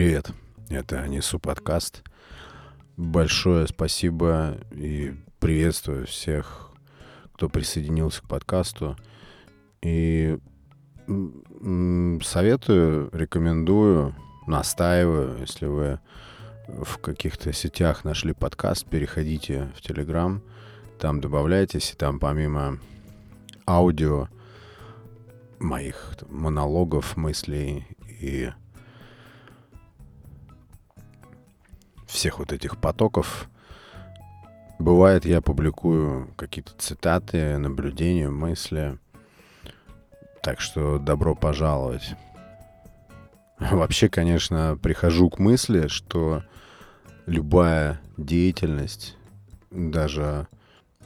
Привет, это Несу подкаст. Большое спасибо и приветствую всех, кто присоединился к подкасту. И советую, рекомендую, настаиваю, если вы в каких-то сетях нашли подкаст, переходите в Телеграм, там добавляйтесь, и там помимо аудио моих монологов, мыслей и всех вот этих потоков. Бывает, я публикую какие-то цитаты, наблюдения, мысли. Так что добро пожаловать. Вообще, конечно, прихожу к мысли, что любая деятельность, даже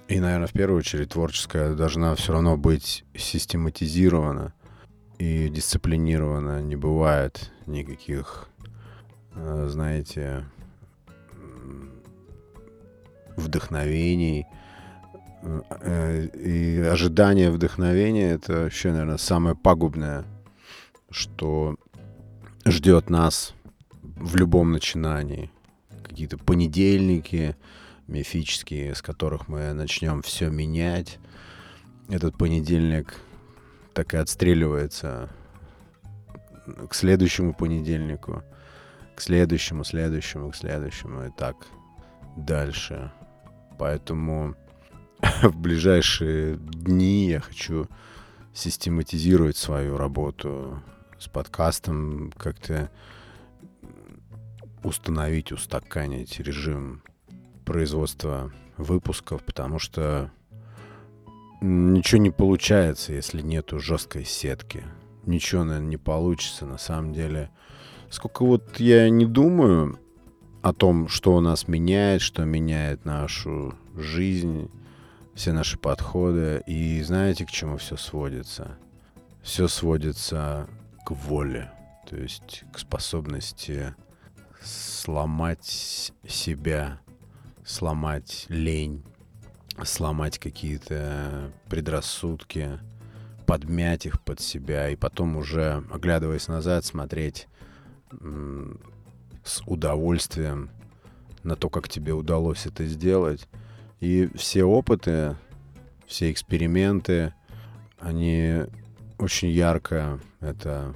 и, наверное, в первую очередь творческая, должна все равно быть систематизирована и дисциплинирована. Не бывает никаких, э, знаете, вдохновений. Э, и ожидание вдохновения — это вообще, наверное, самое пагубное, что ждет нас в любом начинании. Какие-то понедельники мифические, с которых мы начнем все менять. Этот понедельник так и отстреливается к следующему понедельнику, к следующему, следующему, к следующему и так дальше. Поэтому в ближайшие дни я хочу систематизировать свою работу с подкастом, как-то установить, устаканить режим производства выпусков, потому что ничего не получается, если нету жесткой сетки. Ничего, наверное, не получится на самом деле. Сколько вот я не думаю о том, что у нас меняет, что меняет нашу жизнь, все наши подходы. И знаете, к чему все сводится? Все сводится к воле, то есть к способности сломать себя, сломать лень, сломать какие-то предрассудки, подмять их под себя и потом уже, оглядываясь назад, смотреть с удовольствием на то, как тебе удалось это сделать. И все опыты, все эксперименты, они очень ярко это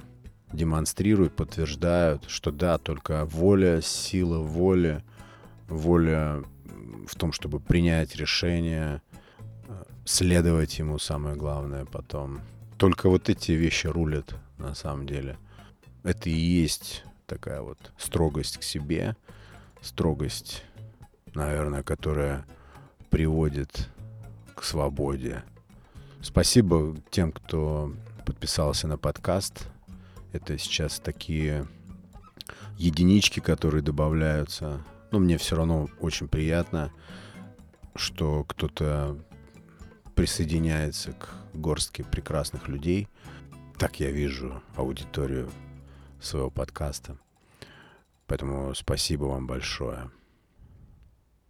демонстрируют, подтверждают, что да, только воля, сила воли, воля в том, чтобы принять решение, следовать ему, самое главное потом. Только вот эти вещи рулят на самом деле. Это и есть такая вот строгость к себе, строгость, наверное, которая приводит к свободе. Спасибо тем, кто подписался на подкаст. Это сейчас такие единички, которые добавляются. Но мне все равно очень приятно, что кто-то присоединяется к горстке прекрасных людей. Так я вижу аудиторию своего подкаста. Поэтому спасибо вам большое.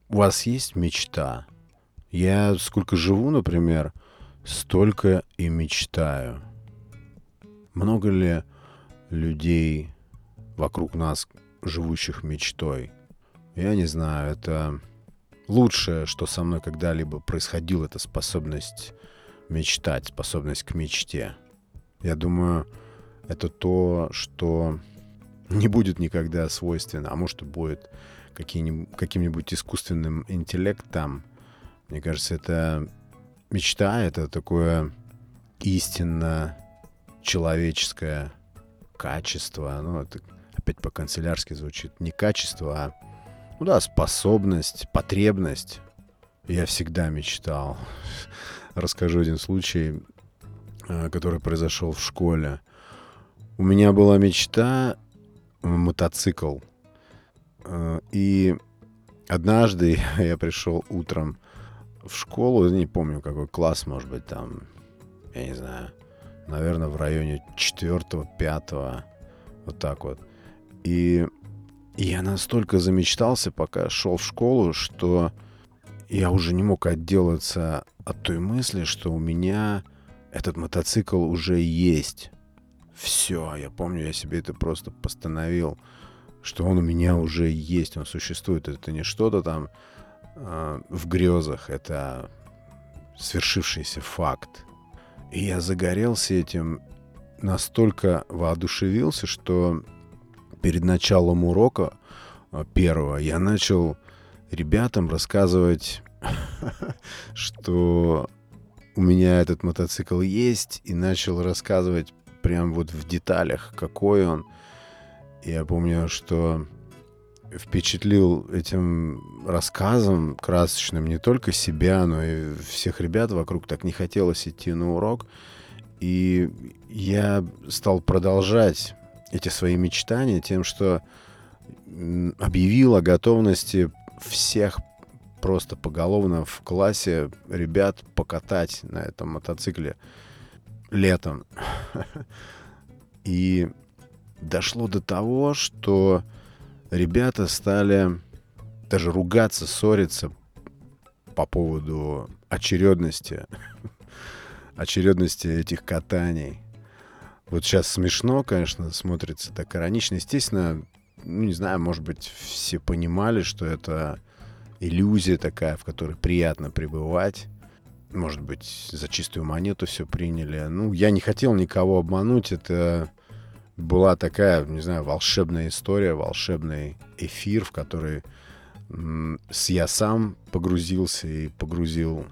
У вас есть мечта? Я сколько живу, например, столько и мечтаю. Много ли людей вокруг нас, живущих мечтой? Я не знаю, это лучшее, что со мной когда-либо происходило, это способность мечтать, способность к мечте. Я думаю, это то, что не будет никогда свойственно, а может будет каким-нибудь искусственным интеллектом. Мне кажется, это мечта, это такое истинно человеческое качество. Ну, это опять по-канцелярски звучит. Не качество, а, ну да, способность, потребность. Я всегда мечтал. Расскажу один случай, э, который произошел в школе. У меня была мечта мотоцикл. Э, и однажды я пришел утром в школу, не помню какой класс, может быть, там, я не знаю, наверное, в районе четвертого, пятого, вот так вот. И я настолько замечтался, пока шел в школу, что я уже не мог отделаться от той мысли, что у меня этот мотоцикл уже есть все, я помню, я себе это просто постановил что он у меня уже есть, он существует. Это не что-то там э, в грезах, это свершившийся факт. И я загорелся этим, настолько воодушевился, что перед началом урока э, первого я начал ребятам рассказывать, что у меня этот мотоцикл есть, и начал рассказывать прям вот в деталях, какой он. Я помню, что впечатлил этим рассказом красочным не только себя, но и всех ребят вокруг. Так не хотелось идти на урок. И я стал продолжать эти свои мечтания тем, что объявил о готовности всех просто поголовно в классе ребят покатать на этом мотоцикле летом. И дошло до того, что ребята стали даже ругаться, ссориться по поводу очередности, очередности этих катаний. Вот сейчас смешно, конечно, смотрится так иронично. Естественно, ну, не знаю, может быть, все понимали, что это иллюзия такая, в которой приятно пребывать. Может быть, за чистую монету все приняли. Ну, я не хотел никого обмануть. Это была такая, не знаю, волшебная история, волшебный эфир, в который с я сам погрузился и погрузил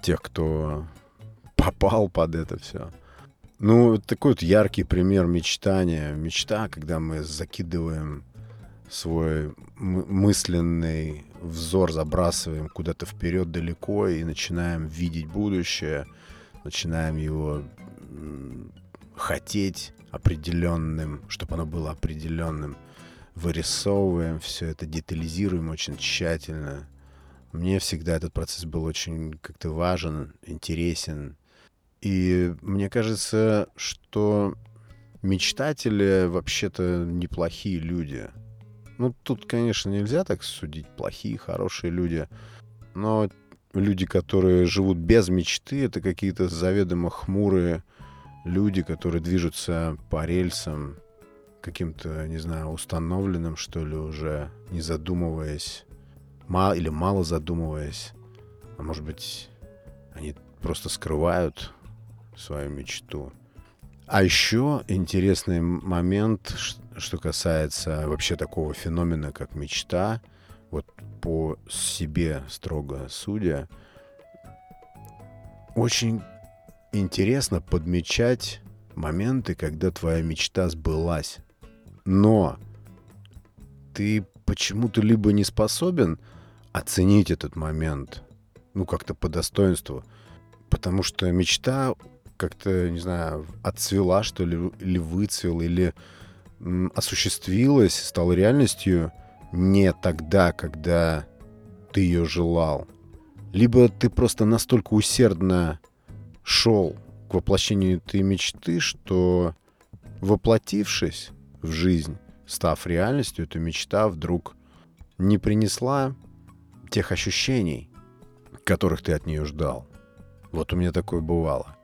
тех, кто попал под это все. Ну, такой вот яркий пример мечтания. Мечта, когда мы закидываем свой мысленный взор, забрасываем куда-то вперед далеко и начинаем видеть будущее, начинаем его хотеть определенным, чтобы оно было определенным. Вырисовываем все это, детализируем очень тщательно. Мне всегда этот процесс был очень как-то важен, интересен. И мне кажется, что мечтатели вообще-то неплохие люди — ну, тут, конечно, нельзя так судить. Плохие, хорошие люди. Но люди, которые живут без мечты, это какие-то заведомо хмурые люди, которые движутся по рельсам каким-то, не знаю, установленным, что ли, уже не задумываясь, мало или мало задумываясь. А может быть, они просто скрывают свою мечту. А еще интересный момент, что касается вообще такого феномена, как мечта, вот по себе строго судя, очень интересно подмечать моменты, когда твоя мечта сбылась. Но ты почему-то либо не способен оценить этот момент, ну, как-то по достоинству, потому что мечта как-то, не знаю, отцвела, что ли, или выцвела, или осуществилась, стала реальностью не тогда, когда ты ее желал. Либо ты просто настолько усердно шел к воплощению этой мечты, что воплотившись в жизнь, став реальностью, эта мечта вдруг не принесла тех ощущений, которых ты от нее ждал. Вот у меня такое бывало.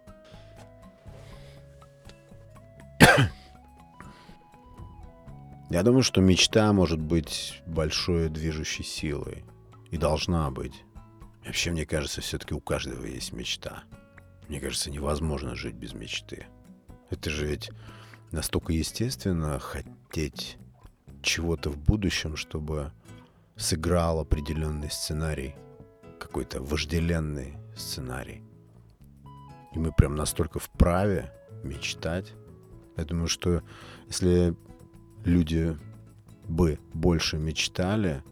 Я думаю, что мечта может быть большой движущей силой. И должна быть. Вообще, мне кажется, все-таки у каждого есть мечта. Мне кажется, невозможно жить без мечты. Это же ведь настолько естественно хотеть чего-то в будущем, чтобы сыграл определенный сценарий, какой-то вожделенный сценарий. И мы прям настолько вправе мечтать. Я думаю, что если люди бы больше мечтали,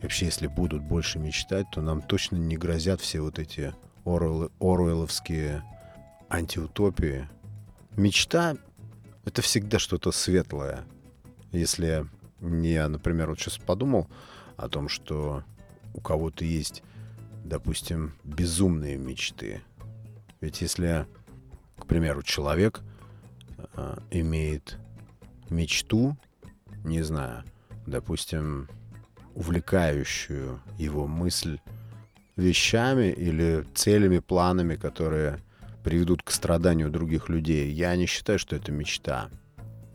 вообще, если будут больше мечтать, то нам точно не грозят все вот эти Оруэлл, Оруэлловские антиутопии. Мечта — это всегда что-то светлое. Если я, например, вот сейчас подумал о том, что у кого-то есть, допустим, безумные мечты. Ведь если, к примеру, человек э, имеет мечту, не знаю, допустим, увлекающую его мысль вещами или целями, планами, которые приведут к страданию других людей. Я не считаю, что это мечта.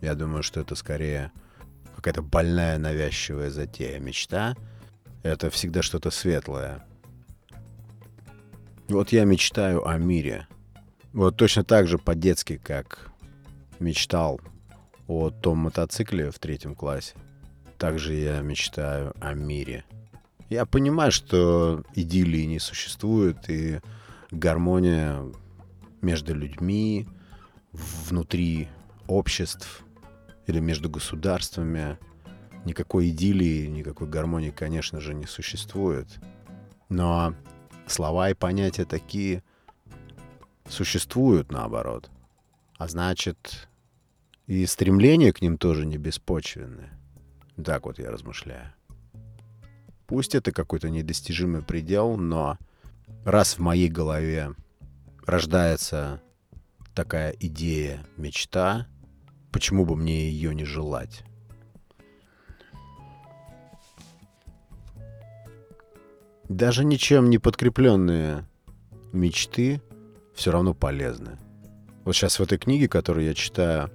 Я думаю, что это скорее какая-то больная навязчивая затея. Мечта — это всегда что-то светлое. Вот я мечтаю о мире. Вот точно так же по-детски, как мечтал о том мотоцикле в третьем классе. Также я мечтаю о мире. Я понимаю, что идиллии не существует, и гармония между людьми, внутри обществ или между государствами. Никакой идиллии, никакой гармонии, конечно же, не существует. Но слова и понятия такие существуют наоборот. А значит, и стремления к ним тоже не беспочвенны. Так вот я размышляю. Пусть это какой-то недостижимый предел, но раз в моей голове рождается такая идея, мечта, почему бы мне ее не желать? Даже ничем не подкрепленные мечты все равно полезны. Вот сейчас в этой книге, которую я читаю,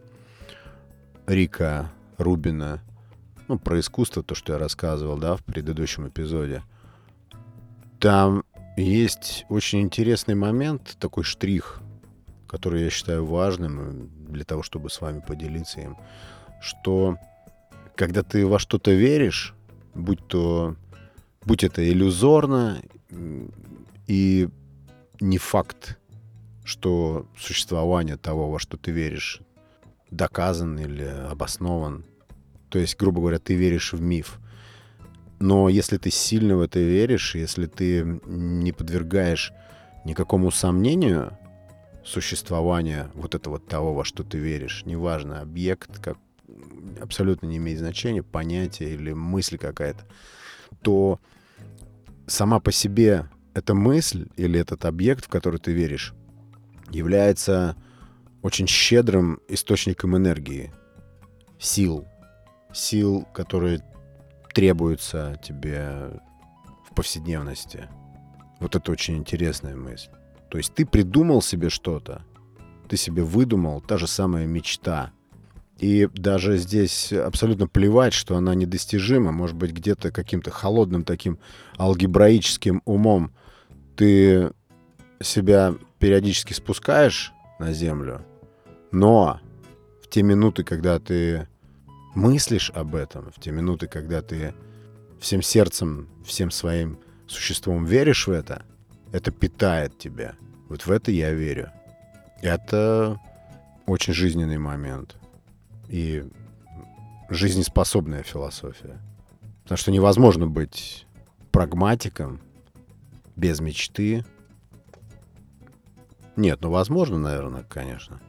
Рика Рубина, ну, про искусство, то, что я рассказывал, да, в предыдущем эпизоде, там есть очень интересный момент, такой штрих, который я считаю важным для того, чтобы с вами поделиться им, что когда ты во что-то веришь, будь то, будь это иллюзорно и не факт, что существование того, во что ты веришь, доказан или обоснован. То есть, грубо говоря, ты веришь в миф. Но если ты сильно в это веришь, если ты не подвергаешь никакому сомнению существования вот этого того, во что ты веришь, неважно, объект, как абсолютно не имеет значения, понятие или мысль какая-то, то сама по себе эта мысль или этот объект, в который ты веришь, является очень щедрым источником энергии, сил, сил, которые требуются тебе в повседневности. Вот это очень интересная мысль. То есть ты придумал себе что-то, ты себе выдумал, та же самая мечта. И даже здесь абсолютно плевать, что она недостижима, может быть, где-то каким-то холодным таким алгебраическим умом ты себя периодически спускаешь на землю, но в те минуты, когда ты мыслишь об этом, в те минуты, когда ты всем сердцем, всем своим существом веришь в это, это питает тебя. Вот в это я верю. Это очень жизненный момент. И жизнеспособная философия. Потому что невозможно быть прагматиком без мечты. Нет, ну возможно, наверное, конечно.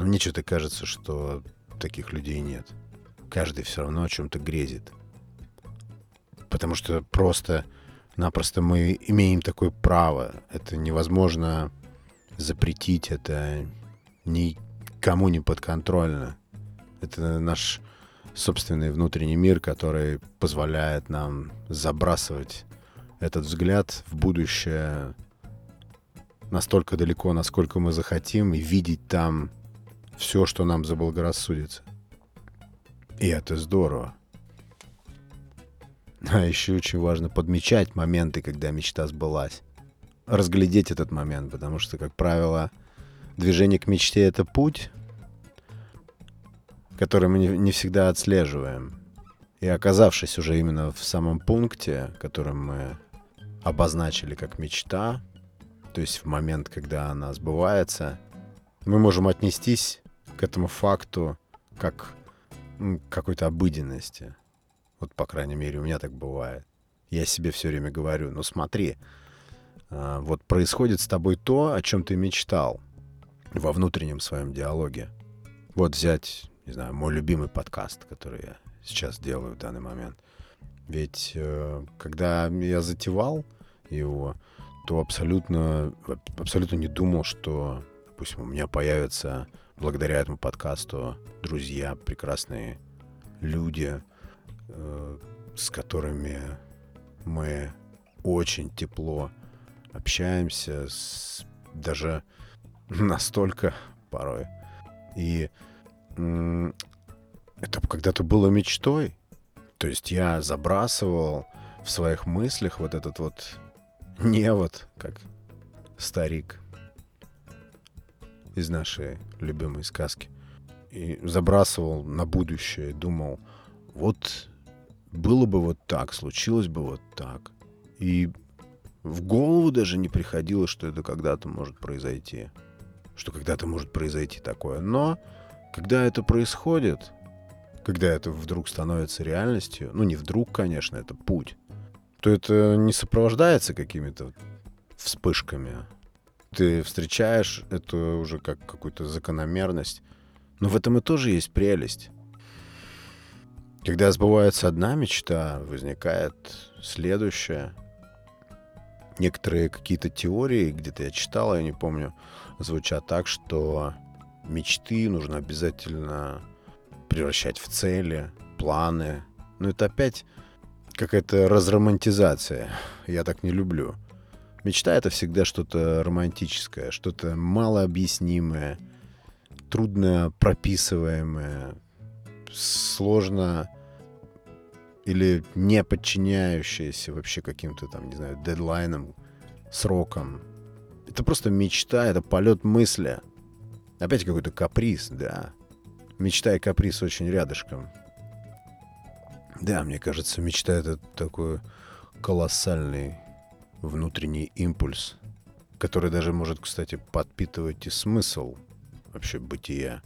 Но мне что-то кажется, что таких людей нет. Каждый все равно о чем-то грезит. Потому что просто-напросто мы имеем такое право. Это невозможно запретить, это никому не подконтрольно. Это наш собственный внутренний мир, который позволяет нам забрасывать этот взгляд в будущее настолько далеко, насколько мы захотим, и видеть там все, что нам заблагорассудится. И это здорово. А еще очень важно подмечать моменты, когда мечта сбылась. Разглядеть этот момент, потому что, как правило, движение к мечте — это путь, который мы не всегда отслеживаем. И оказавшись уже именно в самом пункте, который мы обозначили как мечта, то есть в момент, когда она сбывается, мы можем отнестись к этому факту как какой-то обыденности. Вот, по крайней мере, у меня так бывает. Я себе все время говорю, ну смотри, а, вот происходит с тобой то, о чем ты мечтал во внутреннем своем диалоге. Вот взять, не знаю, мой любимый подкаст, который я сейчас делаю в данный момент. Ведь э, когда я затевал его, то абсолютно, абсолютно не думал, что, допустим, у меня появится благодаря этому подкасту друзья, прекрасные люди, э, с которыми мы очень тепло общаемся, с, даже настолько порой. И это когда-то было мечтой. То есть я забрасывал в своих мыслях вот этот вот невод, как старик из нашей любимой сказки. И забрасывал на будущее, думал, вот было бы вот так, случилось бы вот так. И в голову даже не приходило, что это когда-то может произойти. Что когда-то может произойти такое. Но когда это происходит, когда это вдруг становится реальностью, ну не вдруг, конечно, это путь, то это не сопровождается какими-то вспышками. Ты встречаешь это уже как какую-то закономерность. Но в этом и тоже есть прелесть. Когда сбывается одна мечта, возникает следующая. Некоторые какие-то теории, где-то я читал, я не помню, звучат так, что мечты нужно обязательно превращать в цели, планы. Но это опять какая-то разромантизация. Я так не люблю. Мечта — это всегда что-то романтическое, что-то малообъяснимое, трудно прописываемое, сложно или не подчиняющееся вообще каким-то там, не знаю, дедлайнам, срокам. Это просто мечта, это полет мысли. Опять какой-то каприз, да. Мечта и каприз очень рядышком. Да, мне кажется, мечта это такой колоссальный внутренний импульс, который даже может, кстати, подпитывать и смысл вообще бытия.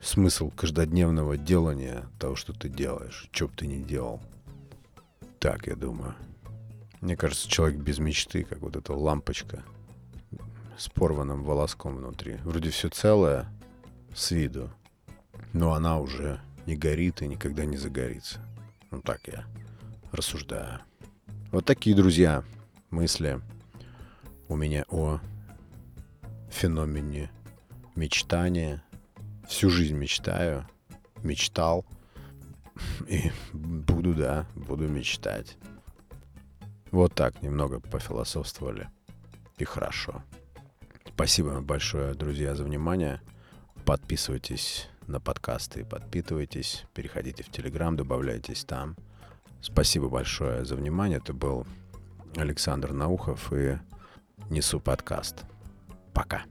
Смысл каждодневного делания того, что ты делаешь, что бы ты ни делал. Так, я думаю. Мне кажется, человек без мечты, как вот эта лампочка с порванным волоском внутри. Вроде все целое с виду, но она уже не горит и никогда не загорится. Ну так я рассуждаю. Вот такие, друзья, мысли у меня о феномене мечтания. Всю жизнь мечтаю, мечтал и буду, да, буду мечтать. Вот так немного пофилософствовали. И хорошо. Спасибо большое, друзья, за внимание. Подписывайтесь на подкасты, подпитывайтесь, переходите в Телеграм, добавляйтесь там. Спасибо большое за внимание. Это был Александр Наухов и Несу подкаст. Пока.